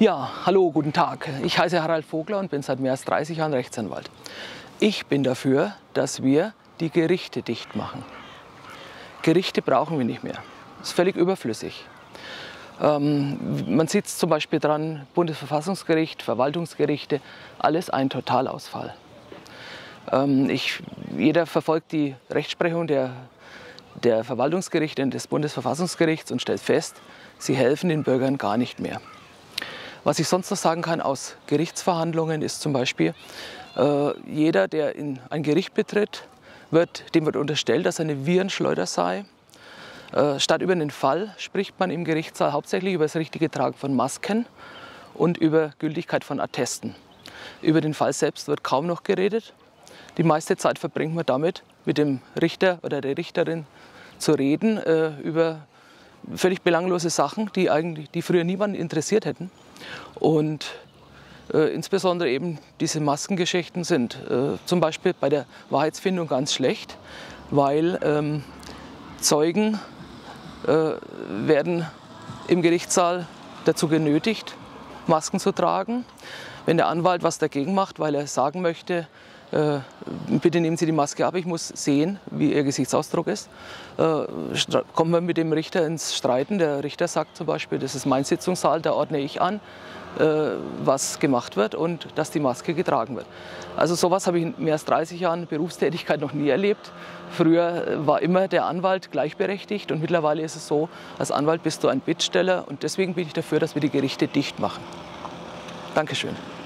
Ja, hallo, guten Tag. Ich heiße Harald Vogler und bin seit mehr als 30 Jahren Rechtsanwalt. Ich bin dafür, dass wir die Gerichte dicht machen. Gerichte brauchen wir nicht mehr. Das ist völlig überflüssig. Ähm, man sieht es zum Beispiel dran, Bundesverfassungsgericht, Verwaltungsgerichte, alles ein Totalausfall. Ähm, ich, jeder verfolgt die Rechtsprechung der, der Verwaltungsgerichte und des Bundesverfassungsgerichts und stellt fest, sie helfen den Bürgern gar nicht mehr. Was ich sonst noch sagen kann aus Gerichtsverhandlungen ist zum Beispiel, äh, jeder, der in ein Gericht betritt, wird, dem wird unterstellt, dass er eine Virenschleuder sei. Äh, statt über den Fall spricht man im Gerichtssaal hauptsächlich über das richtige Tragen von Masken und über Gültigkeit von Attesten. Über den Fall selbst wird kaum noch geredet. Die meiste Zeit verbringt man damit, mit dem Richter oder der Richterin zu reden äh, über völlig belanglose Sachen, die, eigentlich, die früher niemanden interessiert hätten. Und äh, insbesondere eben diese Maskengeschichten sind äh, zum Beispiel bei der Wahrheitsfindung ganz schlecht, weil ähm, Zeugen äh, werden im Gerichtssaal dazu genötigt, Masken zu tragen. Wenn der Anwalt was dagegen macht, weil er sagen möchte, äh, bitte nehmen Sie die Maske ab, ich muss sehen, wie Ihr Gesichtsausdruck ist. Äh, kommt man mit dem Richter ins Streiten. Der Richter sagt zum Beispiel, das ist mein Sitzungssaal, da ordne ich an, äh, was gemacht wird und dass die Maske getragen wird. Also sowas habe ich in mehr als 30 Jahren Berufstätigkeit noch nie erlebt. Früher war immer der Anwalt gleichberechtigt und mittlerweile ist es so, als Anwalt bist du ein Bittsteller und deswegen bin ich dafür, dass wir die Gerichte dicht machen. Dankeschön.